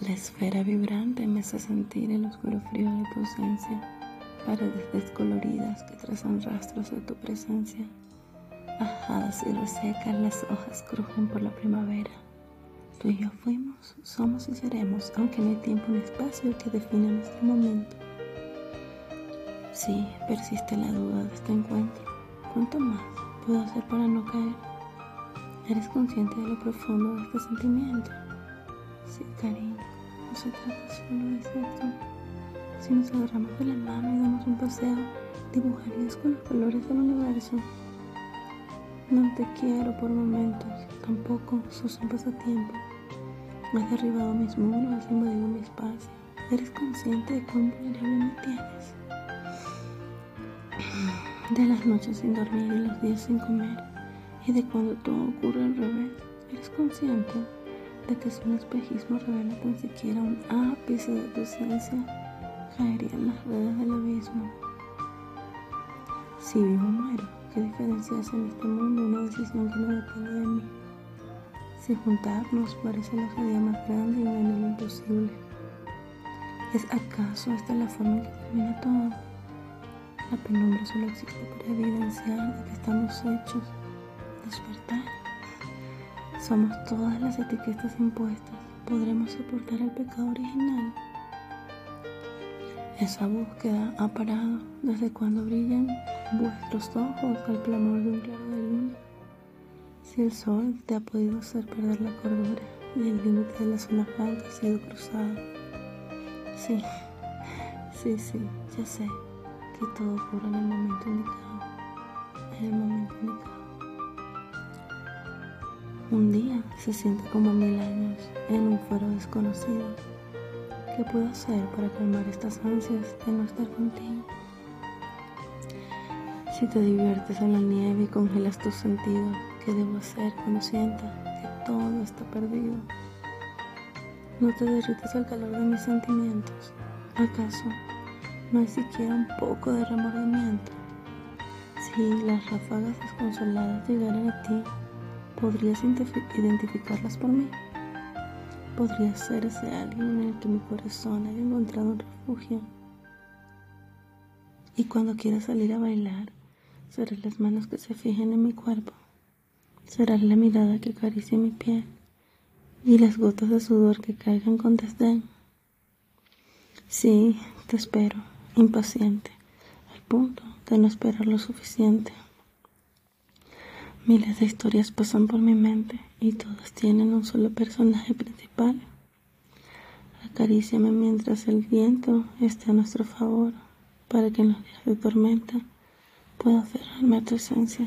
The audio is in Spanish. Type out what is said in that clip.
La esfera vibrante me hace sentir el oscuro frío de tu ausencia, paredes descoloridas que trazan rastros de tu presencia. Ajadas y resecas, las hojas crujen por la primavera. Tú y yo fuimos, somos y seremos, aunque no hay tiempo ni espacio que defina nuestro momento. Sí, persiste la duda de este encuentro. ¿Cuánto más puedo hacer para no caer? ¿Eres consciente de lo profundo de este sentimiento? Sí, cariño, no se trata solo de sexo. Si nos agarramos de la mano y damos un paseo, dibujarías con los colores del universo. No te quiero por momentos, tampoco sos un pasatiempo. Has derribado mis muros, has invadido mi espacio. ¿Eres consciente de cuán vulnerable me tienes? De las noches sin dormir y los días sin comer, y de cuando todo ocurre al revés. ¿Eres consciente de que si un espejismo revela tan siquiera un ápice de tu esencia, caería las redes del abismo? Si vivo o muero, ¿qué diferencia hace en este mundo una decisión que no depende de mí? Si juntarnos parece la osadía más grande y un anhelo imposible. ¿Es acaso esta la forma en que termina todo? La penumbra solo existe para evidenciar de que estamos hechos. Despertar. Somos todas las etiquetas impuestas. ¿Podremos soportar el pecado original? Esa búsqueda ha parado desde cuando brillan vuestros ojos al clamor de un claro de luna. Si el sol te ha podido hacer perder la cordura y el límite de la zona franca ha sido cruzado. Sí, sí, sí, ya sé que todo ocurre en el momento indicado, en el momento indicado. Un día se siente como mil años en un fuero desconocido. ¿Qué puedo hacer para calmar estas ansias de no estar contigo? Si te diviertes en la nieve y congelas tus sentidos, ¿qué debo hacer cuando sienta que todo está perdido? No te derrites al calor de mis sentimientos. ¿Acaso no hay siquiera un poco de remordimiento? Si las ráfagas desconsoladas llegaran a ti, ¿Podrías identificarlas por mí? ¿Podrías ser ese alguien en el que mi corazón haya encontrado un refugio? Y cuando quiera salir a bailar, serán las manos que se fijen en mi cuerpo, será la mirada que acaricie mi piel y las gotas de sudor que caigan con desdén. Sí, te espero, impaciente, al punto de no esperar lo suficiente. Miles de historias pasan por mi mente y todas tienen un solo personaje principal. Acaríciame mientras el viento esté a nuestro favor para que en los días de tormenta pueda aferrarme a tu esencia.